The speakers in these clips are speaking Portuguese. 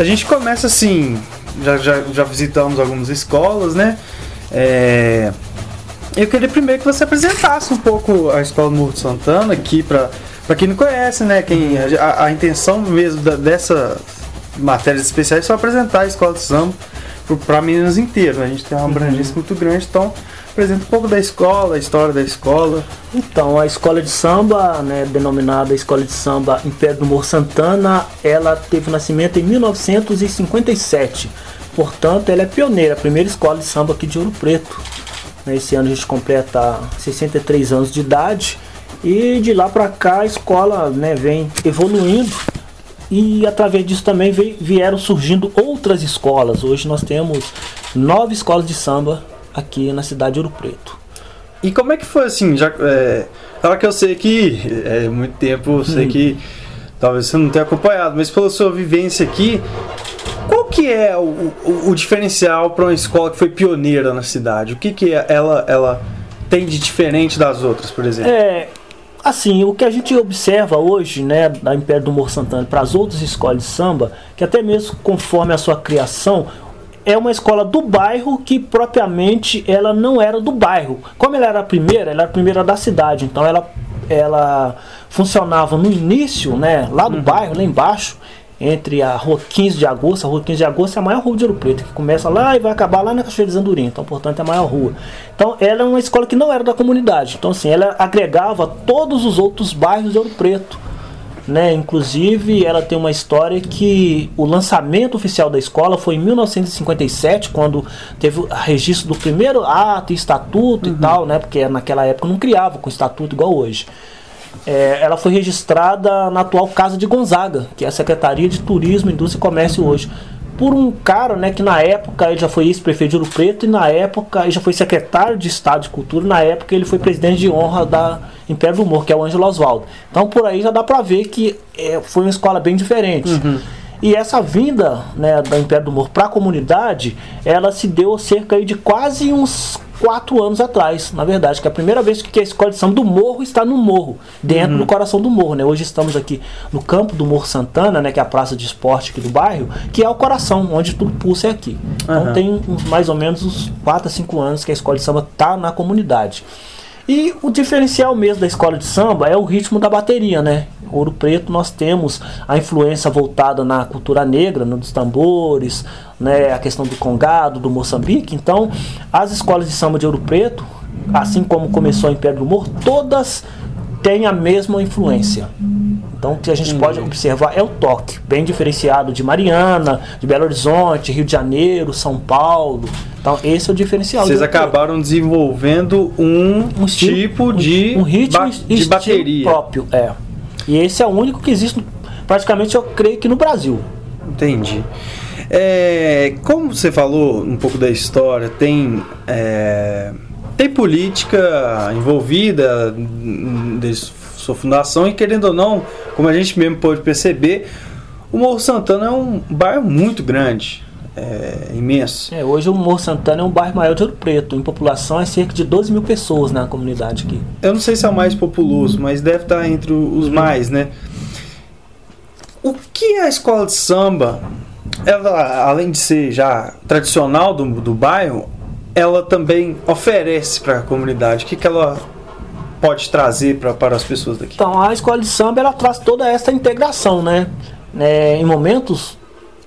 a gente começa assim, já, já, já visitamos algumas escolas, né? É, eu queria primeiro que você apresentasse um pouco a Escola Morro de Santana aqui para para quem não conhece, né? Quem, a, a intenção mesmo da, dessa matérias especiais é só apresentar a escola de samba para meninas inteiras. Né? A gente tem uma abrangência muito grande, então apresenta um pouco da escola, a história da escola. Então, a escola de samba, né, denominada Escola de Samba Império do Morro Santana, ela teve nascimento em 1957. Portanto, ela é pioneira, a primeira escola de samba aqui de Ouro Preto. Esse ano a gente completa 63 anos de idade e de lá para cá a escola né, vem evoluindo e através disso também vieram surgindo outras escolas. Hoje nós temos nove escolas de samba aqui na cidade de Ouro Preto. E como é que foi assim? Já, é, claro que eu sei que é muito tempo, eu sei hum. que talvez você não tenha acompanhado, mas pela sua vivência aqui, qual que é o, o, o diferencial para uma escola que foi pioneira na cidade? O que, que ela, ela tem de diferente das outras, por exemplo? É, assim, o que a gente observa hoje, né, da Império do Morro Santana para as outras escolas de samba, que até mesmo conforme a sua criação, é uma escola do bairro que propriamente ela não era do bairro. Como ela era a primeira, ela era a primeira da cidade, então ela ela funcionava no início, né, lá do uhum. bairro, lá embaixo, entre a rua 15 de agosto, a rua 15 de agosto é a maior rua de Ouro Preto, que começa lá e vai acabar lá na Cachoeira de Zandurim, então portanto é a maior rua. Então ela é uma escola que não era da comunidade, então assim, ela agregava todos os outros bairros de Ouro Preto. Né? Inclusive, ela tem uma história que o lançamento oficial da escola foi em 1957, quando teve o registro do primeiro ato estatuto uhum. e tal, né? Porque naquela época não criava com estatuto igual hoje é, ela foi registrada na atual Casa de Gonzaga, que é a Secretaria de Turismo, Indústria e Comércio hoje. Por um cara, né, que na época ele já foi ex-prefeito de Ouro Preto e na época ele já foi secretário de Estado de Cultura, na época ele foi presidente de honra da Império do Humor, que é o Ângelo Oswaldo. Então por aí já dá pra ver que é, foi uma escola bem diferente. Uhum. E essa vinda né, da Império do Humor para a comunidade, ela se deu cerca de quase uns quatro anos atrás, na verdade, que é a primeira vez que a escola de samba do Morro está no Morro, dentro uhum. do coração do Morro, né? Hoje estamos aqui no campo do Morro Santana, né? Que é a praça de esporte aqui do bairro, que é o coração, onde tudo pulsa é aqui. Então uhum. tem mais ou menos uns 4 a 5 anos que a escola de samba está na comunidade. E o diferencial mesmo da escola de samba é o ritmo da bateria, né? Ouro Preto nós temos a influência voltada na cultura negra, nos tambores, né, a questão do congado, do Moçambique. Então, as escolas de samba de Ouro Preto, assim como começou em Pedro do todas têm a mesma influência. Então, o que a gente pode observar é o toque, bem diferenciado de Mariana, de Belo Horizonte, Rio de Janeiro, São Paulo. Então, esse é o diferencial. Vocês acabaram desenvolvendo um, um estilo, tipo de, um, ritmo ba de bateria próprio, é. E esse é o único que existe, praticamente, eu creio que no Brasil. Entendi. É, como você falou um pouco da história, tem, é, tem política envolvida sua fundação e querendo ou não, como a gente mesmo pode perceber, o Morro Santana é um bairro muito grande. É, imenso. É, hoje o Morro Santana é um bairro maior de Ouro Preto. Em população é cerca de 12 mil pessoas na comunidade aqui. Eu não sei se é o mais populoso, mas deve estar entre os mais, né? O que é a escola de samba ela, além de ser já tradicional do, do bairro, ela também oferece para a comunidade? O que, que ela pode trazer para as pessoas daqui? Então, a escola de samba ela traz toda essa integração, né? É, em momentos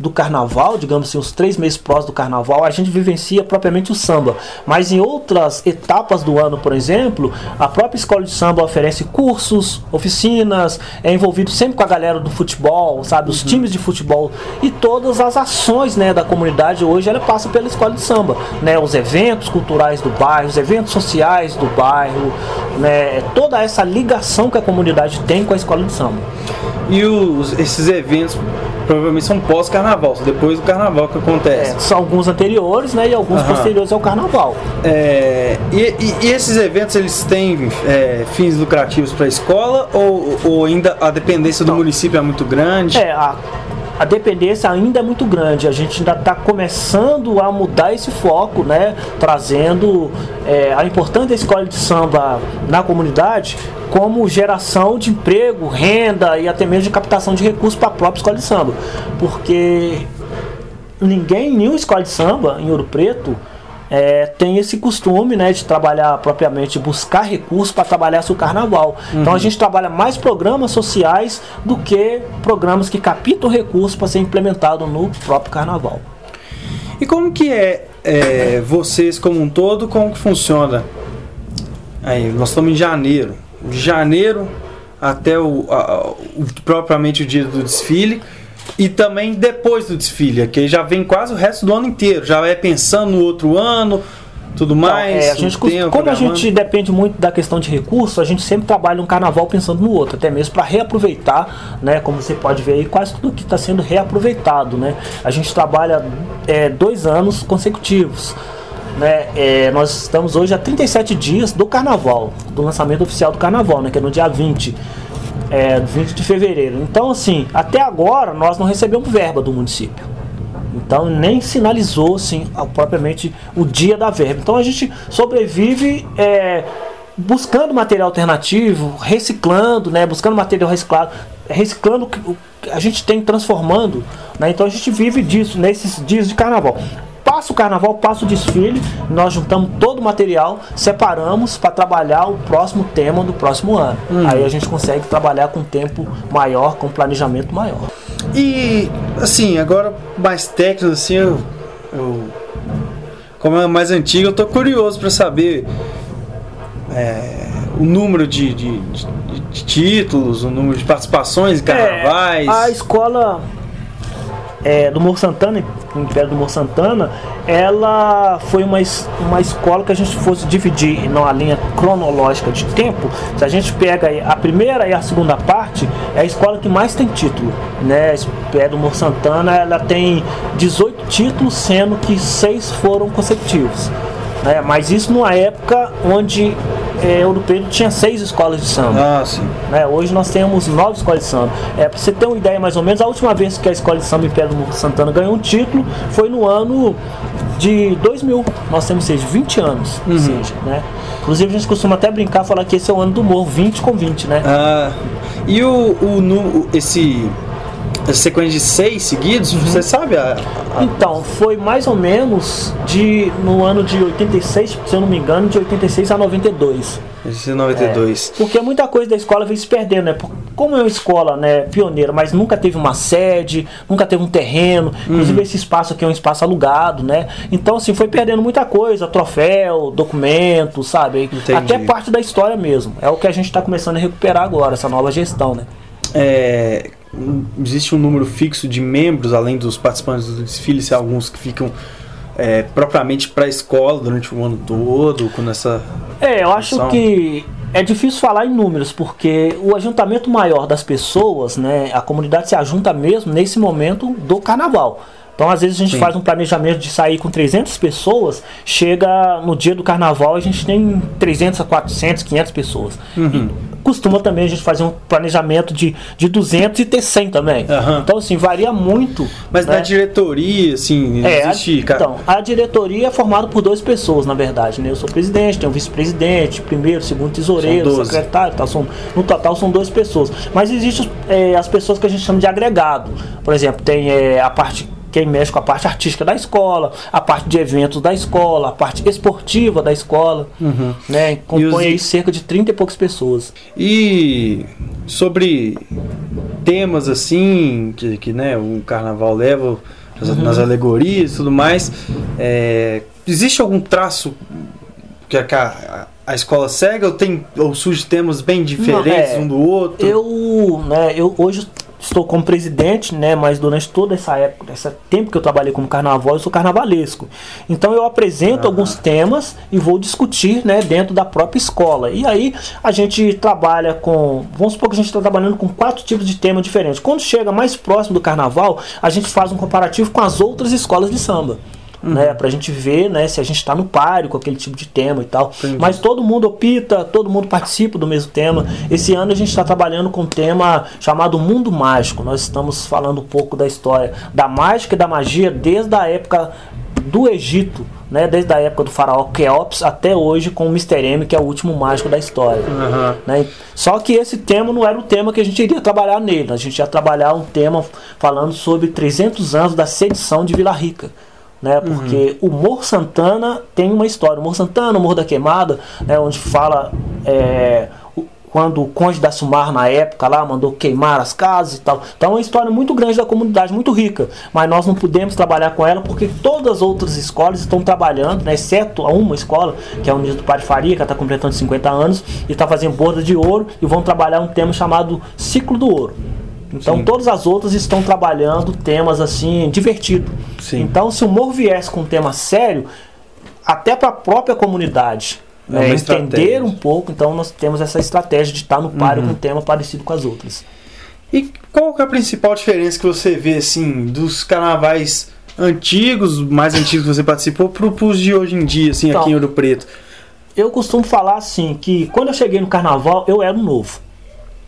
do carnaval, digamos assim, os três meses próximos do carnaval, a gente vivencia propriamente o samba. Mas em outras etapas do ano, por exemplo, a própria escola de samba oferece cursos, oficinas, é envolvido sempre com a galera do futebol, sabe, os uhum. times de futebol e todas as ações, né, da comunidade hoje ela passa pela escola de samba, né, os eventos culturais do bairro, os eventos sociais do bairro, né, toda essa ligação que a comunidade tem com a escola de samba. E os, esses eventos provavelmente são pós-carnaval, depois do carnaval que acontece. É, são alguns anteriores, né? E alguns Aham. posteriores ao carnaval. É, e, e, e, esses eventos eles têm é, fins lucrativos para a escola ou, ou ainda a dependência do Não. município é muito grande? É, a a dependência ainda é muito grande. A gente ainda está começando a mudar esse foco, né? Trazendo é, a importância da escola de samba na comunidade como geração de emprego, renda e até mesmo de captação de recursos para a própria escola de samba. Porque ninguém, nenhuma escola de samba em Ouro Preto é, tem esse costume né, de trabalhar propriamente, buscar recursos para trabalhar seu carnaval. Uhum. Então a gente trabalha mais programas sociais do que programas que captam recursos para ser implementado no próprio carnaval. E como que é, é, vocês como um todo, como que funciona? Aí, nós estamos em janeiro. De janeiro até o, a, o propriamente o dia do desfile e também depois do desfile, que já vem quase o resto do ano inteiro, já é pensando no outro ano, tudo mais. Então, é, a gente, tempo, como a gente depende muito da questão de recursos, a gente sempre trabalha um carnaval pensando no outro, até mesmo para reaproveitar, né? Como você pode ver aí, quase tudo que está sendo reaproveitado, né? A gente trabalha é, dois anos consecutivos. Né, é, nós estamos hoje a 37 dias do carnaval, do lançamento oficial do carnaval, né, que é no dia 20 é, 20 de fevereiro. Então, assim, até agora nós não recebemos verba do município. Então nem sinalizou assim, propriamente o dia da verba. Então a gente sobrevive é, buscando material alternativo, reciclando, né, buscando material reciclado, reciclando o que a gente tem transformando. Né, então a gente vive disso nesses dias de carnaval passa o carnaval, passa o desfile, nós juntamos todo o material, separamos para trabalhar o próximo tema do próximo ano. Hum. Aí a gente consegue trabalhar com tempo maior, com planejamento maior. E assim, agora mais técnico assim, eu, eu como é mais antigo, eu tô curioso para saber é, o número de, de, de, de, títulos, o número de participações em carnavais. É, a escola é, do Morro Santana, no Império do Morro Santana, ela foi uma, uma escola que a gente fosse dividir numa linha cronológica de tempo. Se a gente pega a primeira e a segunda parte, é a escola que mais tem título. Né? A Império do Morro Santana ela tem 18 títulos, sendo que seis foram consecutivos. Né? Mas isso numa época onde é, Ouro Preto tinha seis escolas de samba. Ah, sim. Né? Hoje nós temos nove escolas de samba. É, para você ter uma ideia mais ou menos, a última vez que a escola de samba Império do Santana ganhou um título foi no ano de 2000. Nós temos seja, 20 anos. Uhum. Seja, né? Inclusive a gente costuma até brincar, falar que esse é o ano do morro, 20 com 20, né? Ah, e o, o, no, esse sequência de seis seguidos, uhum. você sabe? A, a... Então, foi mais ou menos de no ano de 86, se eu não me engano, de 86 a 92. 92. É, porque muita coisa da escola veio se perdendo, né? Como é uma escola né, pioneira, mas nunca teve uma sede, nunca teve um terreno, inclusive uhum. esse espaço aqui é um espaço alugado, né? Então, assim, foi perdendo muita coisa, troféu, documento, sabe? Entendi. Até parte da história mesmo. É o que a gente está começando a recuperar agora, essa nova gestão, né? É, existe um número fixo de membros, além dos participantes do desfile, se alguns que ficam é, propriamente para a escola durante o ano todo, com essa. É, eu acho que é difícil falar em números, porque o ajuntamento maior das pessoas, né, a comunidade se ajunta mesmo nesse momento do carnaval. Então, às vezes, a gente Sim. faz um planejamento de sair com 300 pessoas, chega no dia do carnaval, a gente tem 300 a 400, 500 pessoas. Uhum. Costuma também a gente fazer um planejamento de, de 200 e ter 100 também. Uhum. Então, assim, varia muito. Mas né? na diretoria, assim, é, existe... A, então, a diretoria é formada por duas pessoas, na verdade. Né? Eu sou presidente, tenho um vice-presidente, primeiro, segundo tesoureiro, secretário. Tal, são, no total, são duas pessoas. Mas existem é, as pessoas que a gente chama de agregado. Por exemplo, tem é, a parte quem mexe com a parte artística da escola, a parte de eventos da escola, a parte esportiva da escola, uhum. né? Compõe aí cerca de 30 e poucas pessoas. E sobre temas assim, que, que né, o carnaval leva uhum. nas alegorias e tudo mais, é, existe algum traço que a, a, escola segue ou tem ou surge temas bem diferentes Não, é, um do outro? Eu, né, eu hoje estou como presidente, né, mas durante toda essa época, esse tempo que eu trabalhei como carnaval, eu sou carnavalesco. Então eu apresento uhum. alguns temas e vou discutir, né, dentro da própria escola. E aí a gente trabalha com, vamos supor que a gente está trabalhando com quatro tipos de temas diferentes. Quando chega mais próximo do carnaval, a gente faz um comparativo com as outras escolas de samba uhum. né? Pra gente ver, né, se a gente está no páreo com aquele tipo de tema e tal. Entendi. Mas todo mundo opta, todo mundo participa do mesmo tema. Esse ano a gente está trabalhando com um tema chamado Mundo Mágico. Nós estamos falando um pouco da história da mágica e da magia desde a época do Egito, né, desde a época do faraó Keops até hoje com o Mr. M, que é o último mágico da história. Aham. Né? Só que esse tema não era o tema que a gente iria trabalhar nele. A gente ia trabalhar um tema falando sobre 300 anos da sedição de Vila Rica. Né, porque o Morro Santana tem uma história. O Morro Santana, o Morro da Queimada, né, onde fala é, quando o Conde da Sumar, na época, lá mandou queimar as casas e tal. Então é uma história muito grande da comunidade, muito rica. Mas nós não podemos trabalhar com ela porque todas as outras escolas estão trabalhando, né, exceto a uma escola, que é a Unidos do Padre Faria, que está completando 50 anos, e está fazendo borda de ouro, e vão trabalhar um tema chamado Ciclo do Ouro. Então Sim. todas as outras estão trabalhando temas assim divertidos. Sim. Então se o Morro viesse com um tema sério, até para a própria comunidade É né, entender um pouco, então nós temos essa estratégia de estar no páreo Uhum. com um tema parecido com as outras. E qual que é a principal diferença que você vê, assim, dos carnavais antigos, mais antigos que você participou, pro, pros de hoje em dia, assim, Então. aqui em Ouro Preto? Eu costumo falar assim que quando eu cheguei no carnaval eu era um novo.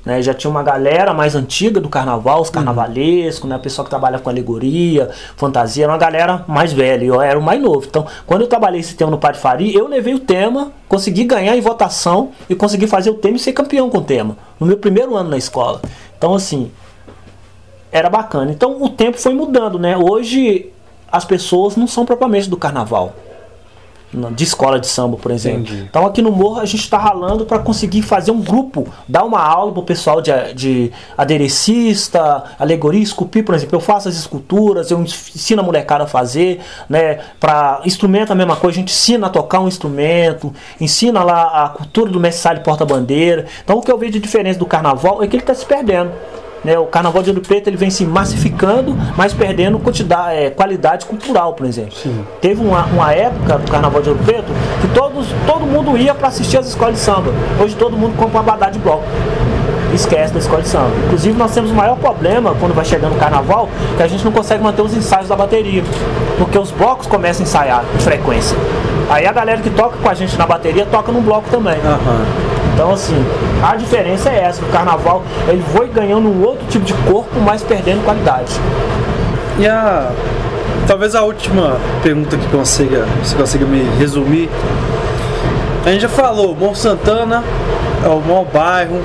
Né, já tinha uma galera mais antiga do carnaval, os carnavalescos, né, o pessoal que trabalha com alegoria, fantasia, era uma galera mais velha, eu era o mais novo. Então, quando eu trabalhei esse tema no Padre Faria, eu levei o tema, consegui ganhar em votação e consegui fazer o tema e ser campeão com o tema, no meu primeiro ano na escola. Então, assim, era bacana. Então, o tempo foi mudando, né? Hoje, as pessoas não são propriamente do carnaval na- de escola de samba, por exemplo. Entendi. Então aqui no Morro a gente está ralando para conseguir fazer um grupo, dar uma aula pro pessoal de, de aderecista, alegoria, esculpir, por exemplo. Eu faço as esculturas, eu ensino a molecada a fazer, né? Para instrumento a mesma coisa, a gente ensina a tocar um instrumento, ensina lá a cultura do mestre porta-bandeira. Então o que eu vejo de diferença do carnaval é que ele está se perdendo. Né, o carnaval de Ouro Preto ele vem se massificando, mas perdendo quantidade, é, qualidade cultural, por exemplo. Sim. Teve uma, uma época do Carnaval de Ouro Preto que todos, todo mundo ia para assistir as escolas de samba. Hoje todo mundo compra uma badá de bloco. Esquece da escola de samba. Inclusive nós temos o maior problema quando vai chegando o carnaval, que a gente não consegue manter os ensaios da bateria. Porque os blocos começam a ensaiar com frequência. Aí a galera que toca com a gente na bateria toca no bloco também. Aham. Então assim, a diferença é essa, o carnaval ele foi ganhando um outro tipo de corpo, mas perdendo qualidade. E a. Talvez a última pergunta que consiga, você consiga me resumir. A gente já falou, Morro Santana é o maior bairro,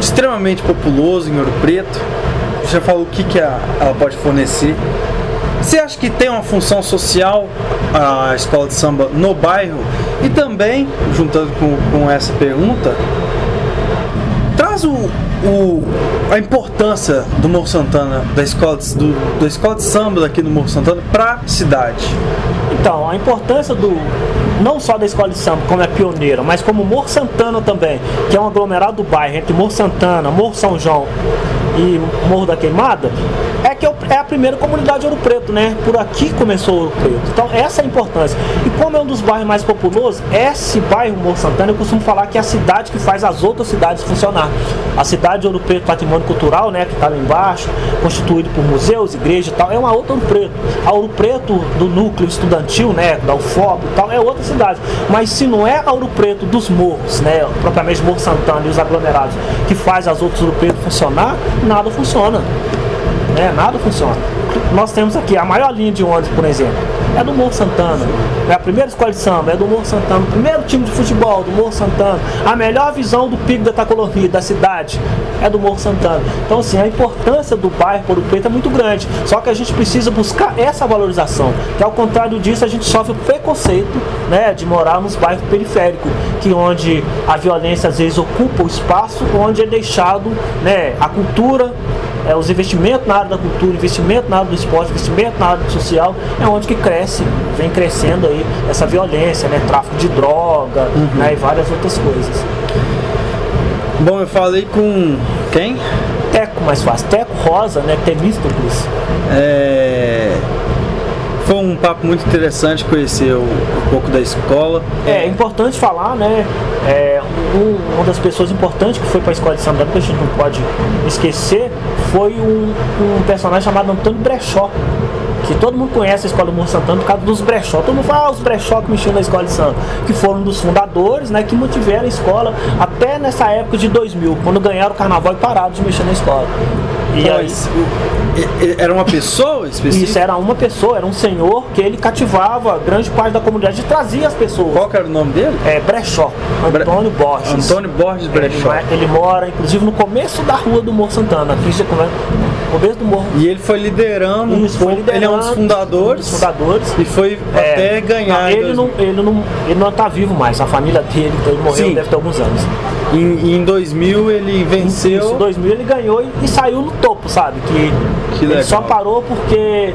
extremamente populoso em Ouro Preto. Já falou o que, que a- ela pode fornecer. Você acha que tem uma função social a escola de samba no bairro? E também, juntando com, com essa pergunta, traz o, o- a importância do Morro Santana, da escola do- da escola de samba daqui do Morro Santana para a cidade. Então, a importância do não só da escola de samba, como é pioneira, mas como Morro Santana também, que é um aglomerado do bairro entre Morro Santana, Morro São João e Morro da Queimada, que é a primeira comunidade de Ouro Preto, né? Por aqui começou Ouro Preto. Então, essa é a importância. E como é um dos bairros mais populosos, esse bairro Morro Santana, eu costumo falar que é a cidade que faz as outras cidades funcionar. A cidade de Ouro Preto, patrimônio cultural, né? Que está lá embaixo, constituído por museus, igrejas e tal, é uma outra Ouro Preto. A Ouro Preto do núcleo estudantil, né? Da UFOP e tal, é outra cidade. Mas se não é a Ouro Preto dos morros, né? Propriamente Morro Santana e os aglomerados, que faz as outras Ouro Preto funcionar, nada funciona né? Nada funciona. Nós temos aqui a maior linha de ônibus, por exemplo, é do Morro Santana. É a primeira escola de samba, é do Morro Santana. O primeiro time de futebol, do Morro Santana. A melhor visão do pico da Tacolorri, da cidade, é do Morro Santana. Então, assim, a importância do bairro Ouro Preto é muito grande. Só que a gente precisa buscar essa valorização. Que ao contrário disso, a gente sofre o preconceito né, de morar nos bairros periféricos, que onde a violência às vezes ocupa o espaço, onde é deixado né, a cultura, é, os investimentos na área da cultura, investimento na área do esporte, investimento na área do social, é onde que cresce, vem crescendo aí essa violência, né? Tráfico de droga né, e várias outras coisas. Bom, eu falei com quem? Teco mais fácil, Teco Rosa, né? Temístocles. É, Foi um papo muito interessante conhecer o- um pouco da escola. É importante falar, né? É, um- uma das pessoas importantes que foi para a escola de samba, que a gente não pode esquecer, foi um, um personagem chamado Antônio Brechó. Que todo mundo conhece a escola do Morro Santana por causa dos brechó. Todo mundo fala, ah, os brechó que mexiam na escola de samba. Que foram dos fundadores, né? Que mantiveram a escola até nessa época de 2000, quando ganharam o carnaval e pararam de mexer na escola. Aí, era uma pessoa específica? isso era uma pessoa, era um senhor que ele cativava grande parte da comunidade e trazia as pessoas. Qual era o nome dele? É Brechó, Bre- Antônio Borges. Antônio Borges Ele, Brechó. ma- ele mora, inclusive, no começo da rua do Morro Santana. Aqui já come- começo do Morro. E ele foi liderando, Isso, foi pouco- ele é um dos liderando, fundadores, um dos fundadores. e foi É, até ganhar. não, ele, 2000. não, ele, não, ele não tá vivo mais, a família dele, então ele morreu Sim. deve ter alguns anos. Em, em 2000 ele venceu. Isso, em 2000 ele ganhou e, e saiu no topo, sabe? Que, Que ele só parou porque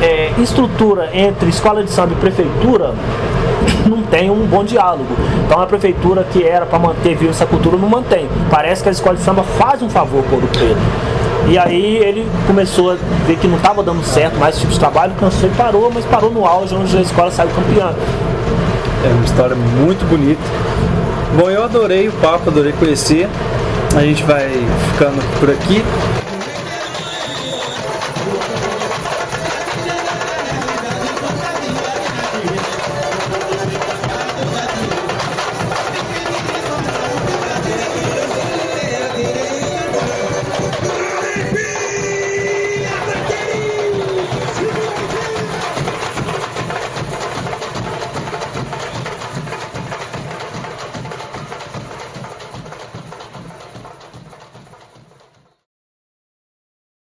é, estrutura entre escola de samba e prefeitura não tem um bom diálogo. Então a prefeitura que era para manter viva essa cultura não mantém. Parece que a escola de samba faz um favor por Ouro Preto. E aí ele começou a ver que não estava dando certo mais esse tipo de trabalho, cansou e parou, mas parou no auge onde a escola saiu campeã. É uma história muito bonita. Bom, eu adorei o papo, adorei conhecer. A gente vai ficando por aqui.